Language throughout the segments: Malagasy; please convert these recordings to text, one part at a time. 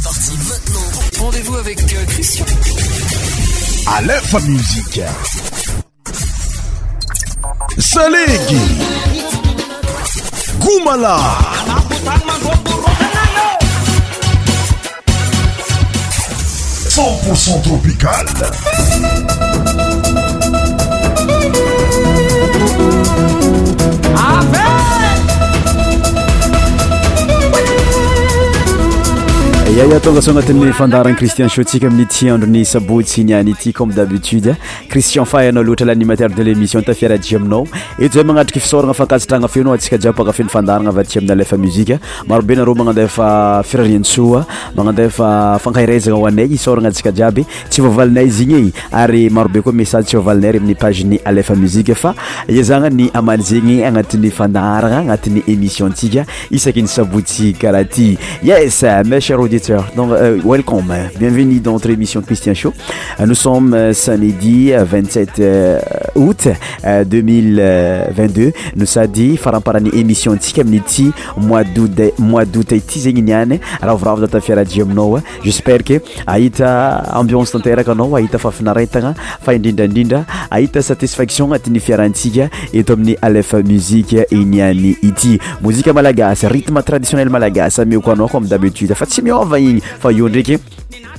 C'est parti maintenant. Rendez-vous avec euh, Christian. À l'info musique. Salégui. Goumala. Cent tropical. ai atonga so agnatin'ny fandaragna kristien sotsika aminny tyandro ny sabotsy niaty omme dabitude crisien faana atra lanimateur de lémissiontaiaraaa mananaaaaaaaasa eae Donc, euh, welcome, bienvenue dans notre émission Christian Show. Euh, nous sommes euh, samedi 27 août 2022. Nous sommes dit, faramparani émission Tikamniti, mois d'août et Tizengignane. Alors, bravo d'être fier à Noa. J'espère que Aïta ambiance tanteraka anao ahita fafinaretagna fa indrindrandrindra ahita satisfaction agnatin'ny fiarantsika eto amin'ny alef musique iniany ity Musique malagasy rythme traditionnel malagasy amioko anao ko comme d'habitude fa For Fa yodriki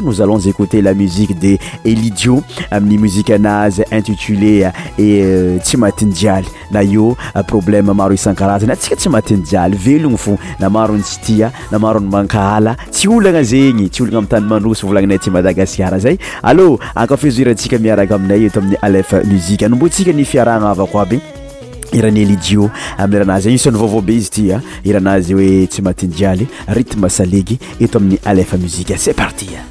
noz alonz écoute la musique de elijio euh, euh, euh, amin'ny muzike anazy intitulée tsy matinjialy na eo probleme maro isankarazany atsika tsy maiay eogno f namarosanayaaymezose etoamiy epa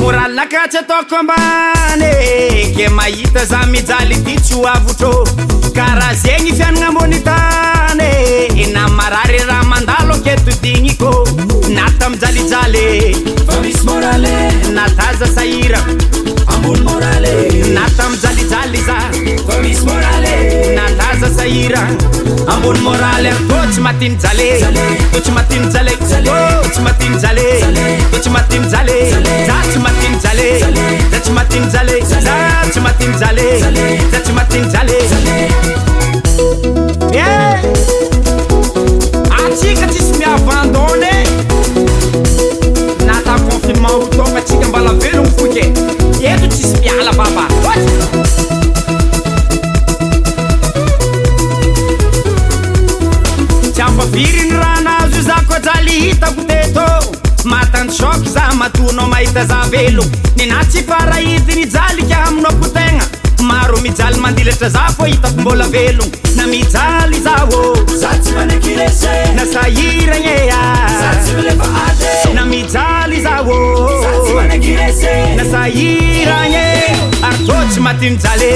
moraly nakatsy ataoko ambany ke mahita za mijaly ty tsy ho avotrô karaha zegny fianagna amony tany na marary raha mandalo ake totignykô natamijalijalyea misy moraly nataza sahirako na tamo jalijaly za ko misymoae nalaza zahira ambony môraly a kô tsy matiny jale to tsy matinjleyajloyjaty ajatyanjl a tsy matiny jalee atsika tsisy miabandône natakoky mapotoka atsika mbala velogno voke eto tsisy mpiala bava o tsy apaviryny raha anazy io za koa jalyhitako te tôo matany soky za matonao mahita zah velogno ny na tsy farahitinyjalika aminao ko tegna maro mijaly mandilatra za fô hitako mbola velogno na mijaly zaô asainmôan ar tsy maty jly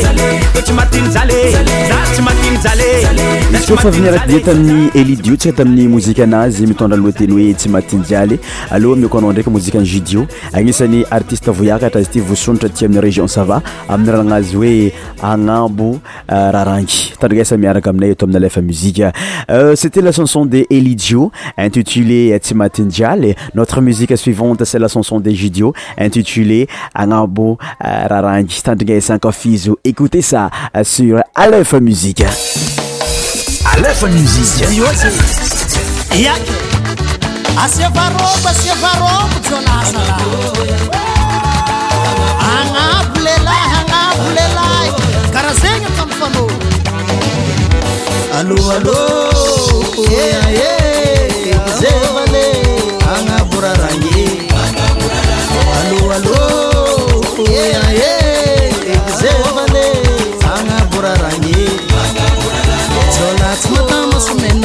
zale, eu te mato em zale. favyniarakia taminy elii tsa tamiymoazyyoeaiyéizy oeambaa anon e éianoeaaytandinsakafizo éotesa sr lef mi alefanizo zay ya ah, asiavarôbo asiavarômo jonazaa agnabo lelay anabo lelay karaha zegny tamfanôalôalô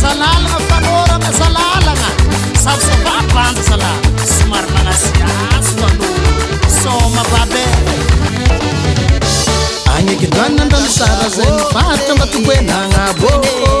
zalalagna fanora ma zalalagna saasafabanda zala somary magnasikazo anoo soma babe agnegidranna andramisara zany pata matokohe nagnaboan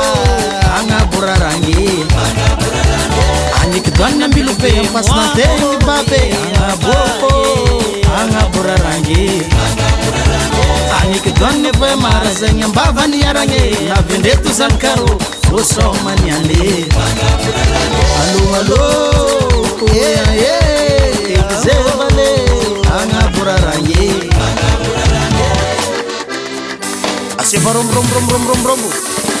anikdoanyamilope pasategny bap nabok anaboraran anikoaneaamarzanyambavany aragne navindetozankaro s maniane ak anaaranaombbbmbbo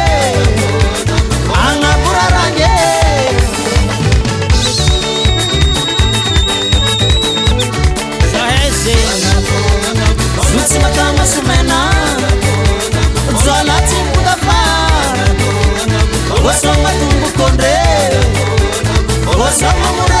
Someone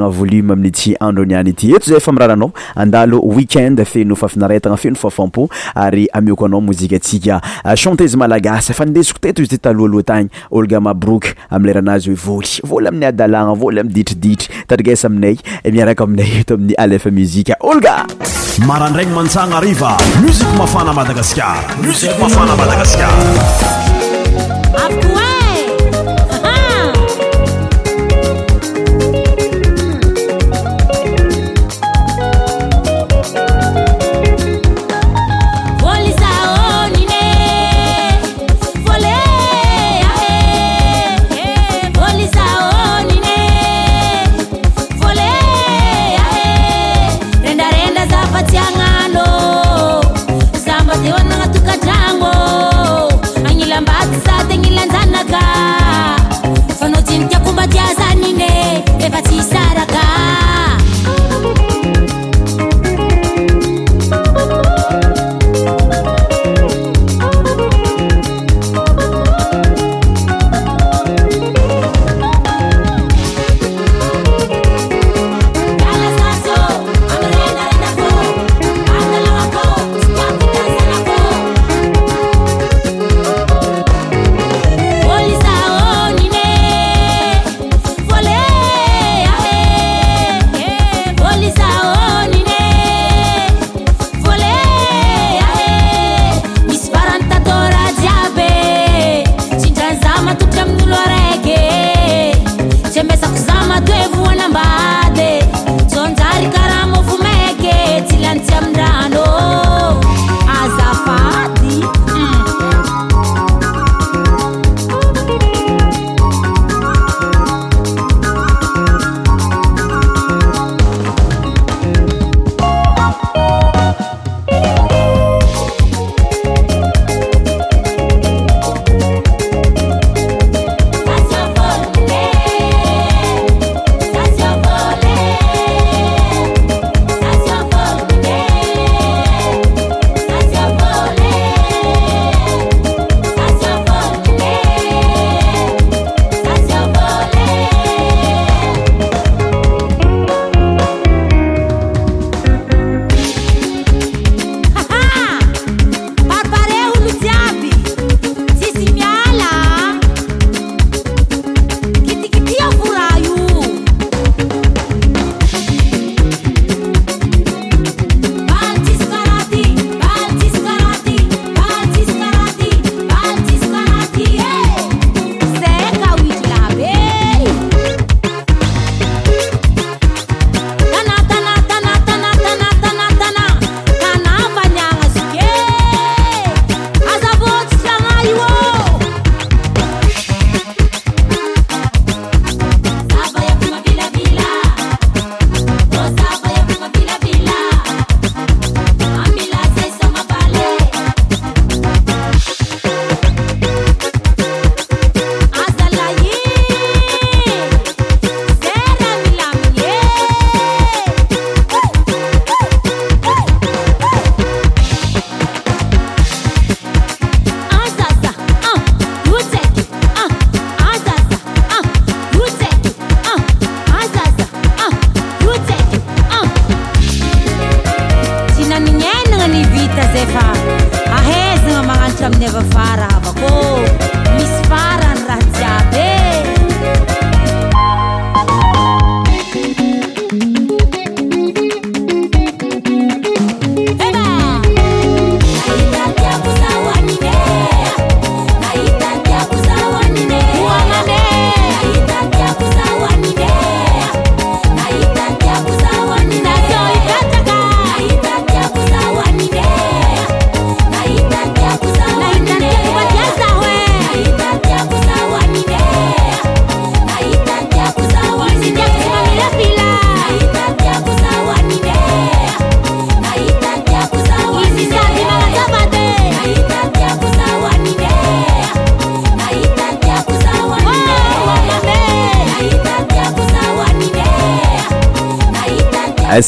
volume amin'y tsy androniany ity eto zay fa mirananao andalo weekend feno fafinaratana feno fafampo ary amioko anao mozikaatsika ah, chanteze malagasy fa nidesiko teto izy tytalohaloa tagny olga mabrok amle rahanazy hoe vôly vola amin'ny adalagna voly ami'ditriditry tarigasa aminay miaraka aminay eto amin'ny alf muzika olgaadranymatsaamik mafanamadagasamifanamadagasa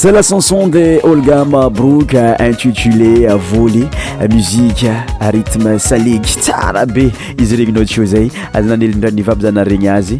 sa la chanson de olgama brok intitulé vole muziqe rithme saleky tsara be izy regninao tyo zay ananelindranivaby zanaregny azy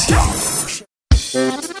响。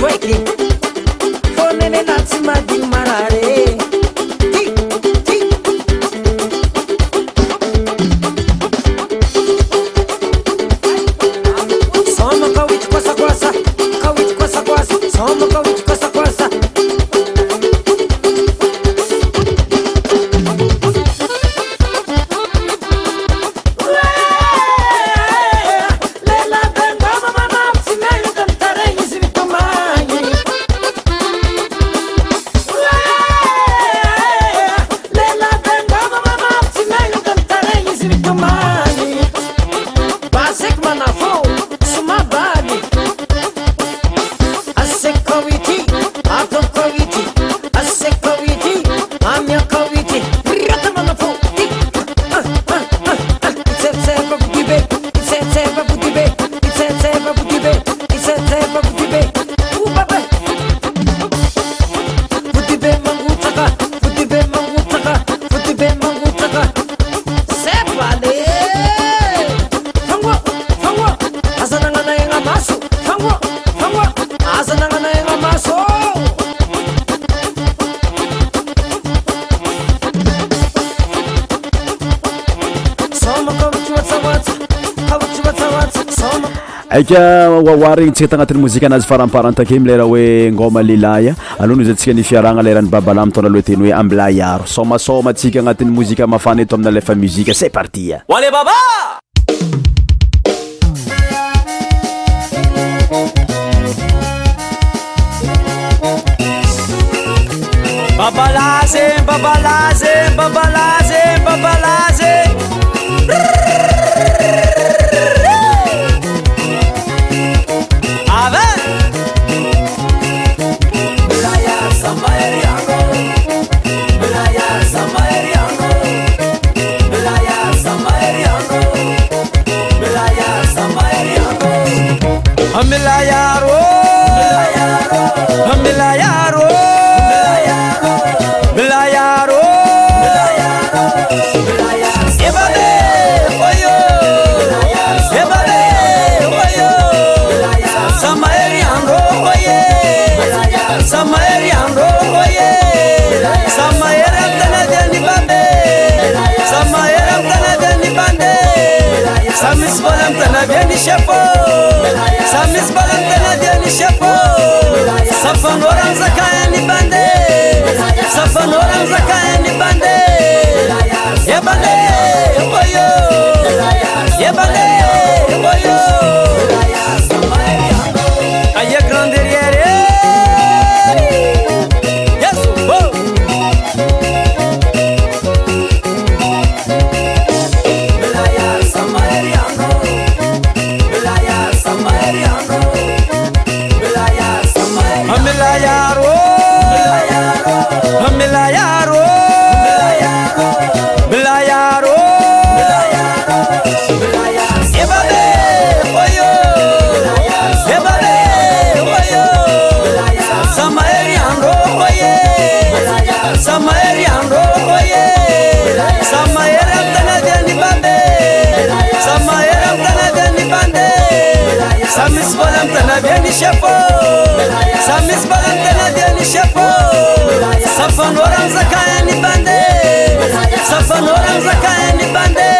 break it. For me na ti ma di oary regny ntsika tagnatin'ny mozika anazy faramparantakemyleraha hoe ngôma lelaya alohano zy antsika nifiaragna lerahany babalah mitona aloha teny hoe ambilay aro somasoma tsika agnatin'ny mozika mafany eto amina lefa muzike c'est partia ale baba كن بدي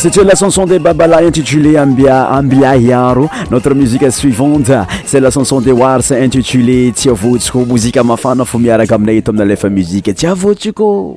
satia la chanson de babala intitulé ambia ambiahiaro notre musique suivante c'e la chanson de wars intitulé tsy avotsiko mozike mafana fo miaraka aminay eto amina lefa muzike tsy avotsiko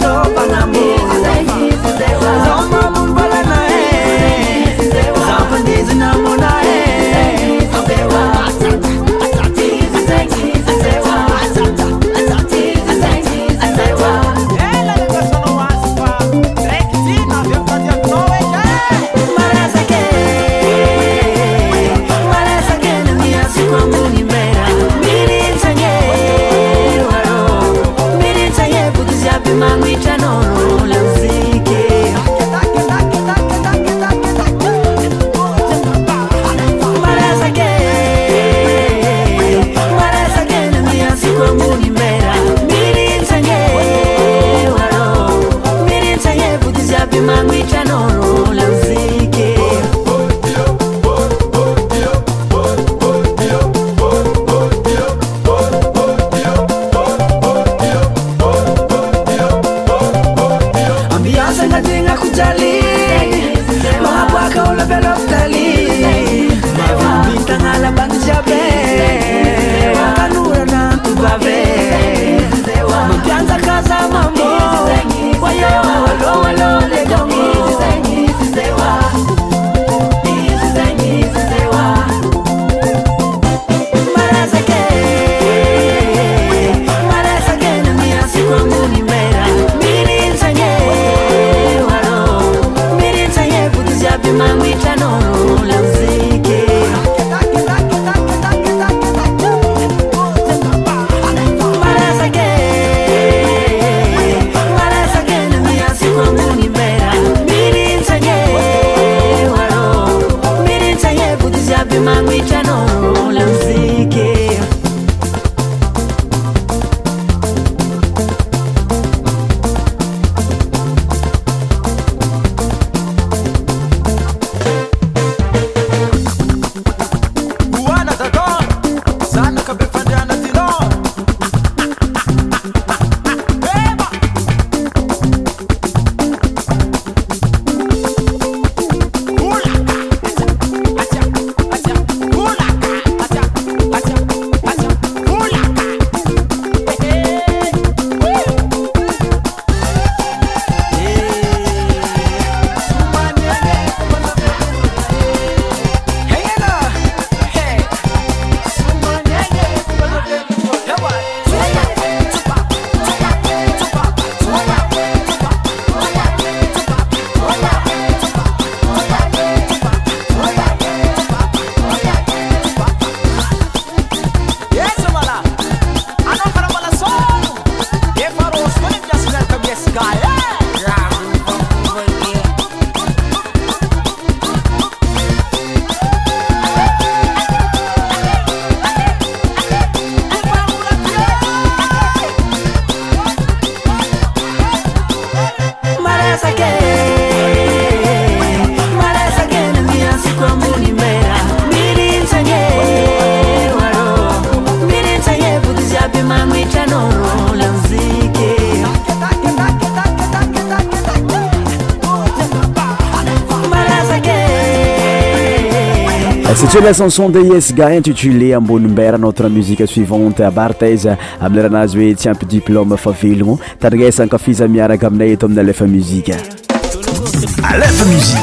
kneulsoazisaraasaek la chanson de isga intitulé amboni mbert notre musika suivante bartez ami'leranazy hoe tsiampy diploma fa velogno tanyresaankafiza miaraka aminay eto amin'ny alefa muzika aamsi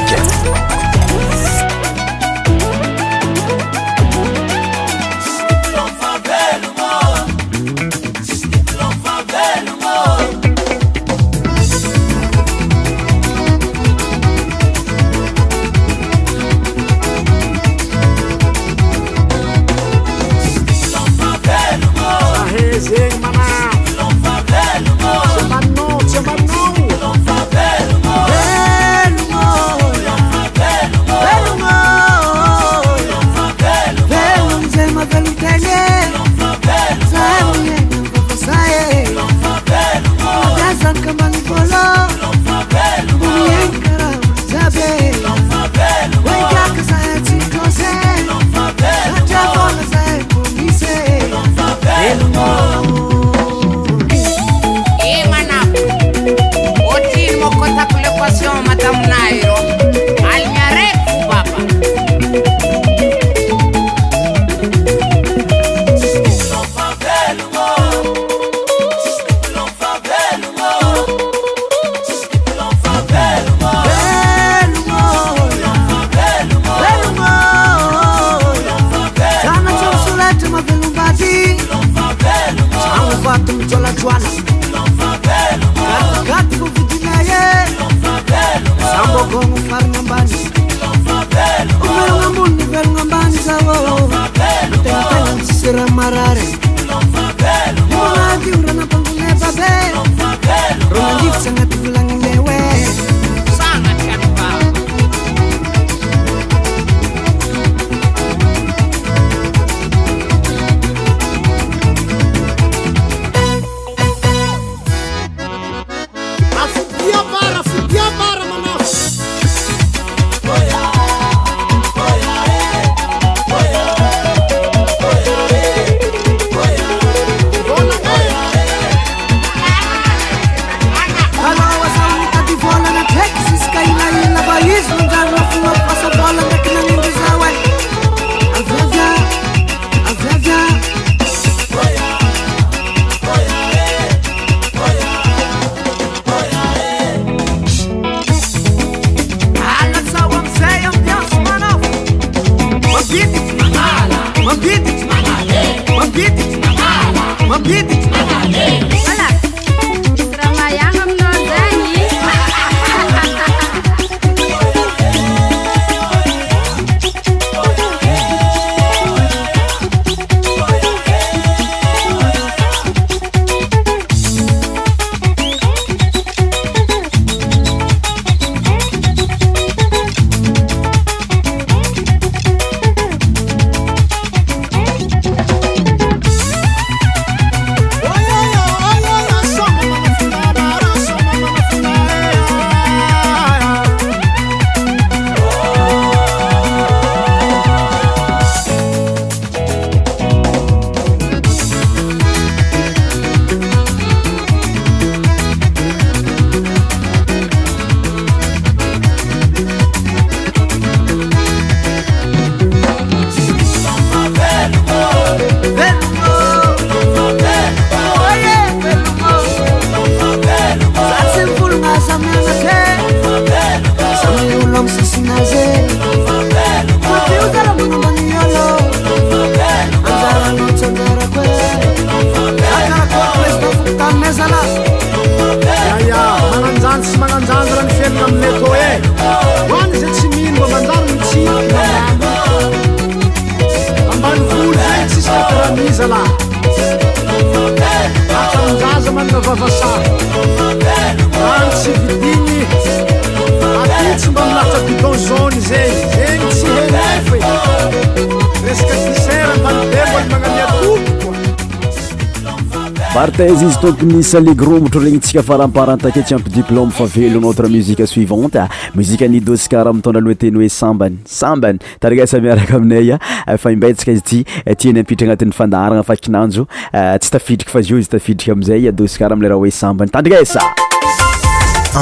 isalegrombotro regny tsika faramparan takety ampi diplôme fa velonotre musiqe suivante musika ny dosikara mtondra anoe teny hoe sambany sambany tandrigasa miaraka aminay a ah, fa imbetsaka izy ty eh, tiany ampitra agnatin'y fandarana fa kinanjoa eh, tsy tafidriky fa izio izy tafidriky amzay adosara amleraha hoe sambany tandrigasa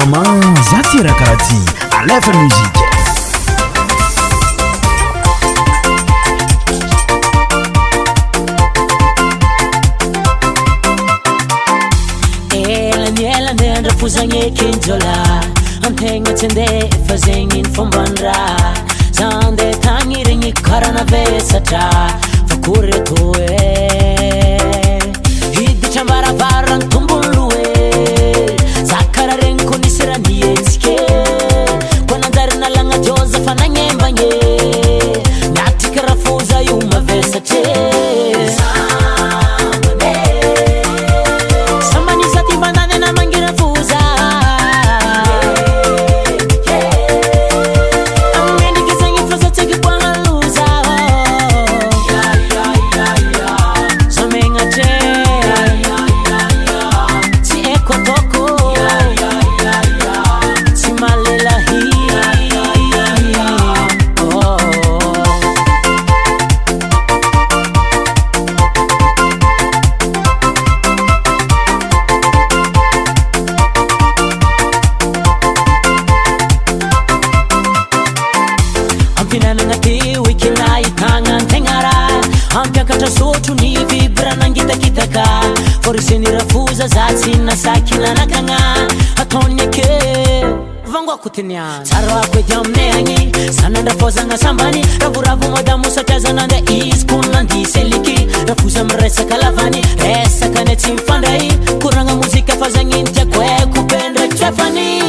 ama zatrahakaraha ty alatami zagne kenjola antegna tsy nde e fa zegny nyfombandra za ndea tagny e. regny kokaranavesatra vako reto e viditrambaravarrany tombony loe za karaha regny ko nisyraha nietsike koa nanjarinalagna jôza fa nagnembagne miatika rahafoza io mavesatre tsaro ako edi amina agny zanandrafôzagna sambany ravoravo madamo satriazananda izy kon nandiseliky rafozy ami'ny resaka lavany resaka nay tsy mifandrahy koragna mozika fazagniny tiako e, akopendrakitsafany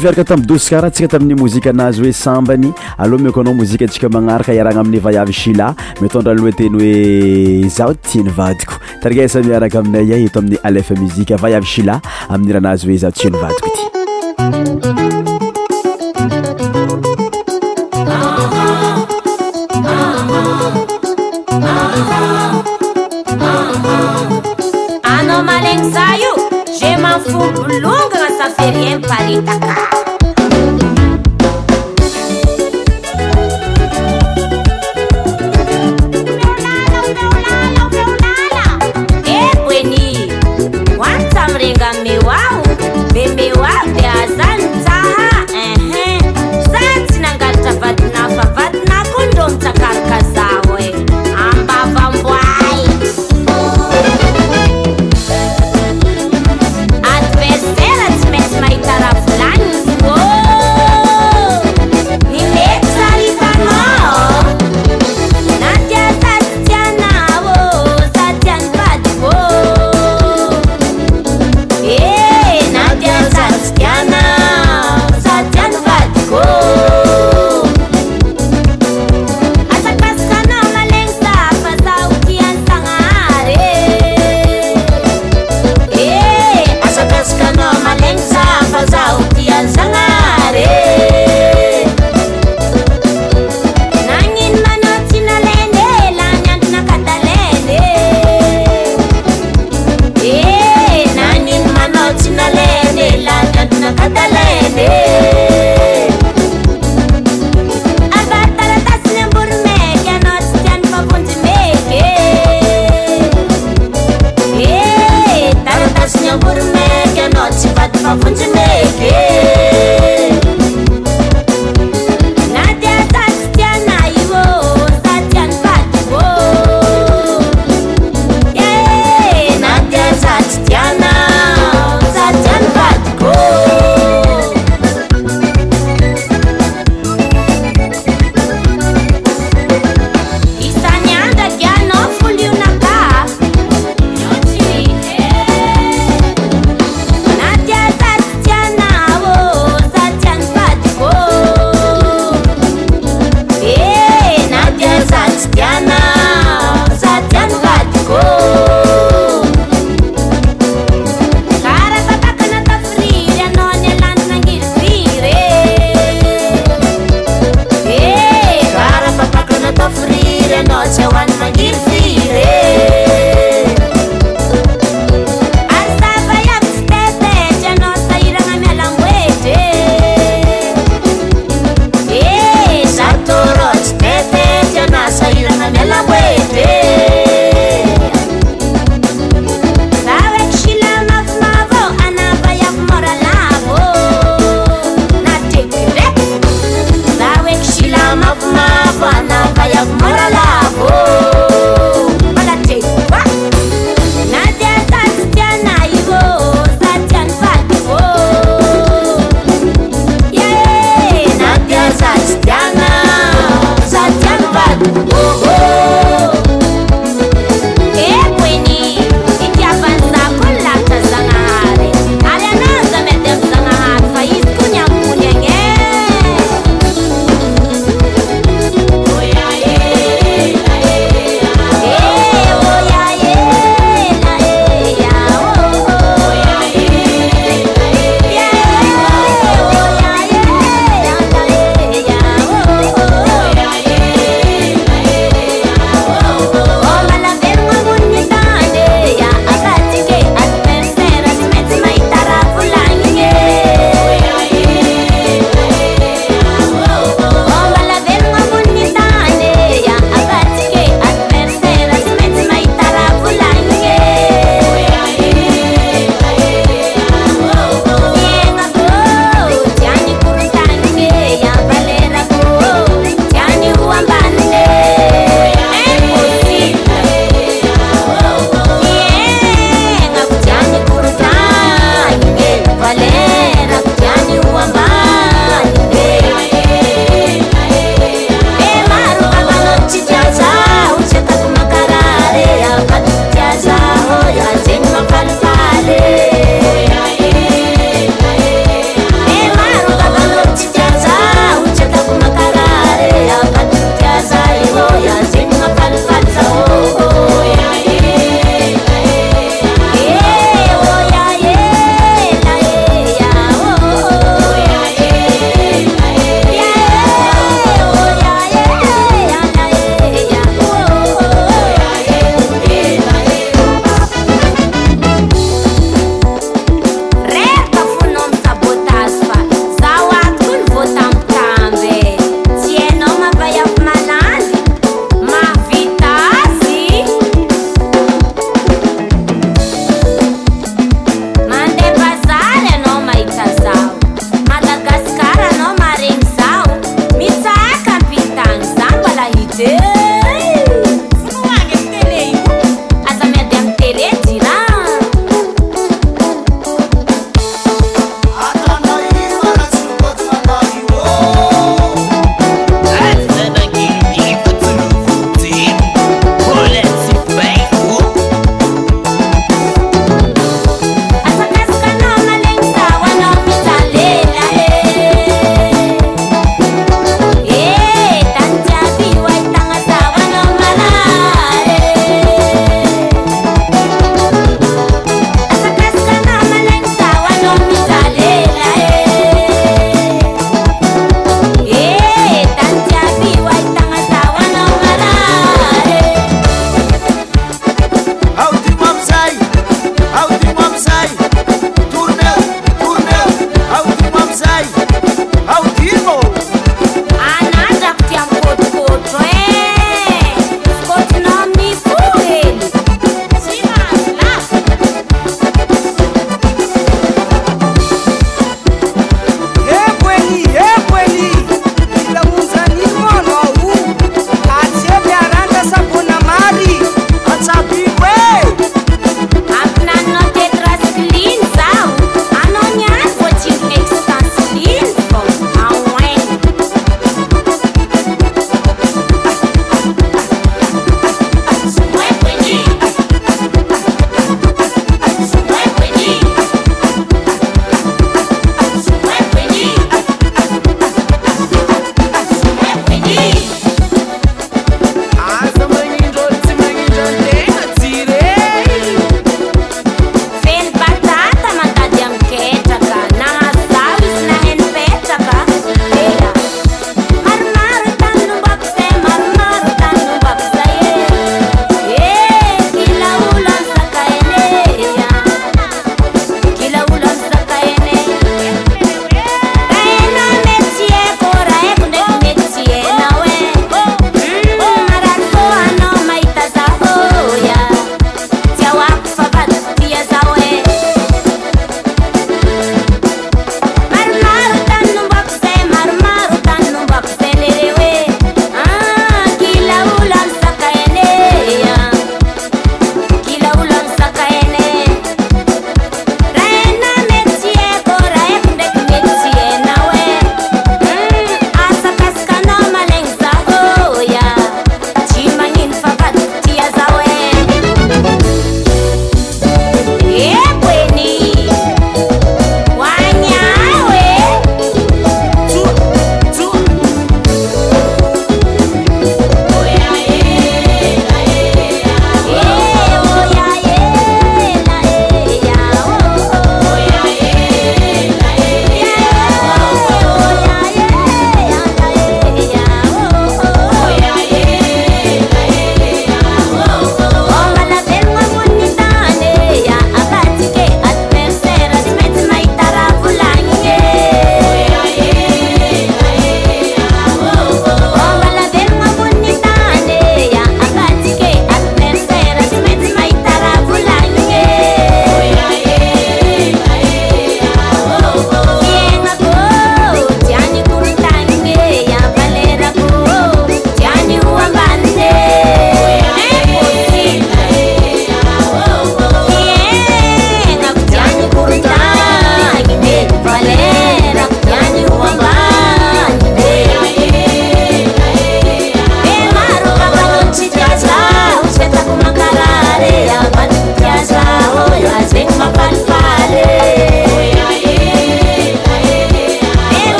fiaraka tambodoskara ntsika tamin'ny mozika anazy hoe sambany aloha miko anao mozikaantsika manaraka iarana amin'ny vayavy sila mitondra aloha teny hoe zaho tiani vadiko tariga samiaraka aminay a ito amin'ny alefa mozika vayavy shila amin'ny raha anazy hoe zao tianivadiko ty anao malaigny za io jemafoolongana saferièpata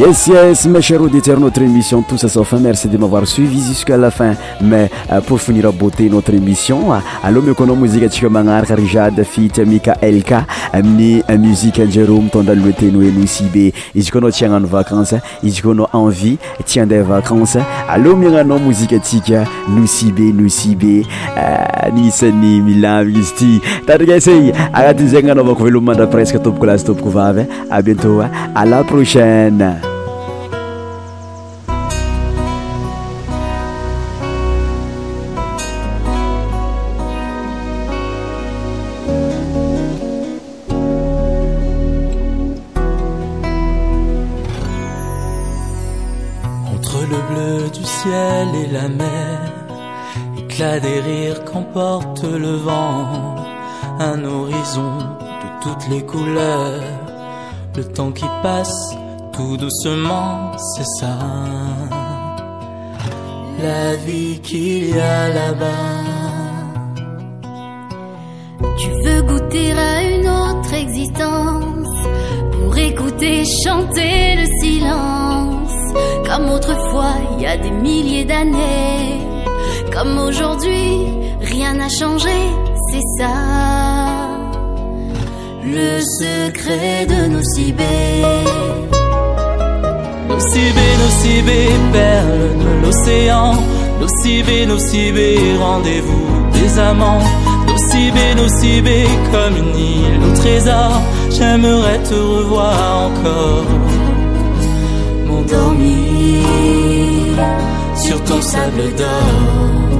Yes, yes, mes chers auditeurs, notre émission Tous à sa fin. Merci de m'avoir suivi jusqu'à la fin. Mais euh, pour finir à beauté notre émission, allô, me kono musique chika mangar karijad fit mika elka amni euh, musique euh, Jérôme tonda luete no et sibe. Ijikono tiens en vacances, ijikono hein. envie tiens des vacances. Allô, mirano musique chika nous sibe nous sibe ni seni milam listi. Tadgesei, aratizenga no vakovelo manda presque top class top kuvave. Hein. À bientôt, hein. à la prochaine. Se levant, un horizon de toutes les couleurs. Le temps qui passe tout doucement, c'est ça. La vie qu'il y a là-bas. Tu veux goûter à une autre existence pour écouter chanter le silence. Comme autrefois, il y a des milliers d'années. Comme aujourd'hui, rien n'a changé, c'est ça. Le secret de nos cibés. Nos cibés, nos cibés, perles de l'océan. Nos cibés, nos cibés, rendez-vous des amants. Nos cibés, nos cibés, comme une île au trésor. J'aimerais te revoir encore. M'endormir sur ton sable d'or.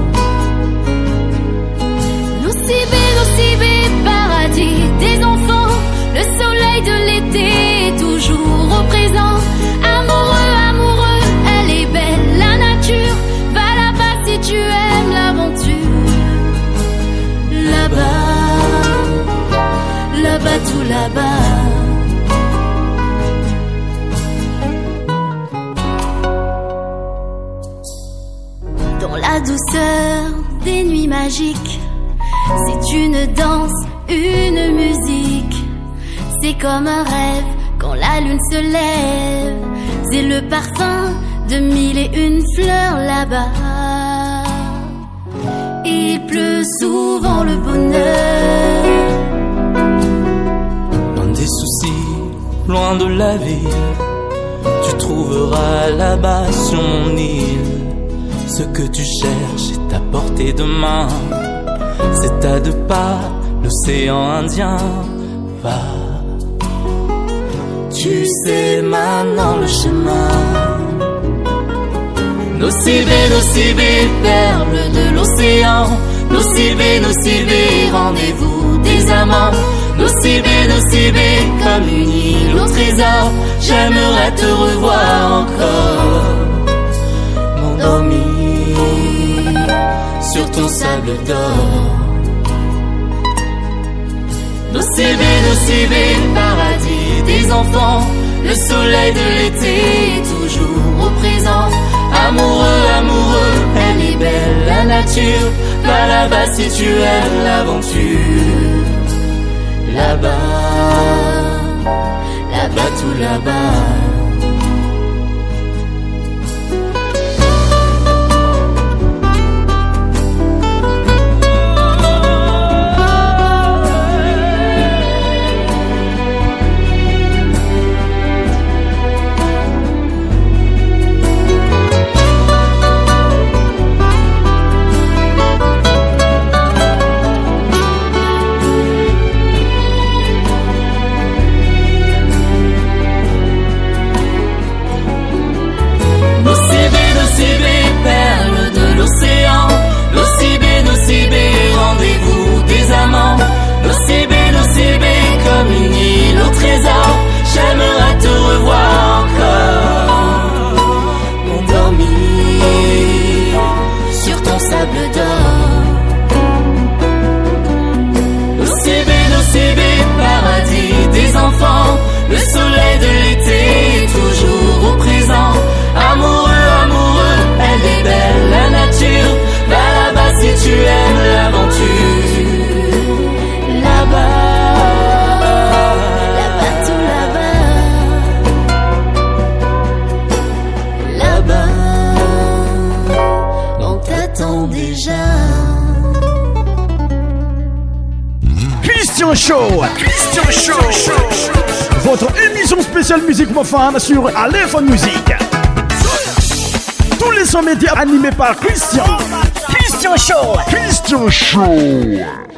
T'es toujours au présent. Amoureux, amoureux, elle est belle, la nature. Va là-bas si tu aimes l'aventure. Là-bas, là-bas, tout là-bas. Dans la douceur des nuits magiques, c'est une danse, une musique c'est comme un rêve quand la lune se lève. C'est le parfum de mille et une fleurs là-bas. Il pleut souvent le bonheur. Loin des soucis, loin de la ville tu trouveras là-bas sur mon île. Ce que tu cherches est à portée de main. C'est à deux pas l'océan Indien. Va tu sais maintenant le chemin. Nos nos cibés perles de l'océan. nos cibés rendez-vous des amants. nos cibés comme une île au trésor. J'aimerais te revoir encore, mon ami, sur ton sable d'or. nos cibés paradis des le soleil de l'été est toujours au présent. Amoureux, amoureux, elle est belle, la nature. Va là-bas si tu aimes l'aventure. Là-bas, là-bas, tout là-bas. Show. Christian Show. Votre émission spéciale musique femmes sur Aléphone Musique. Tous les sons médias animés par Christian. Christian Show. Christian Show.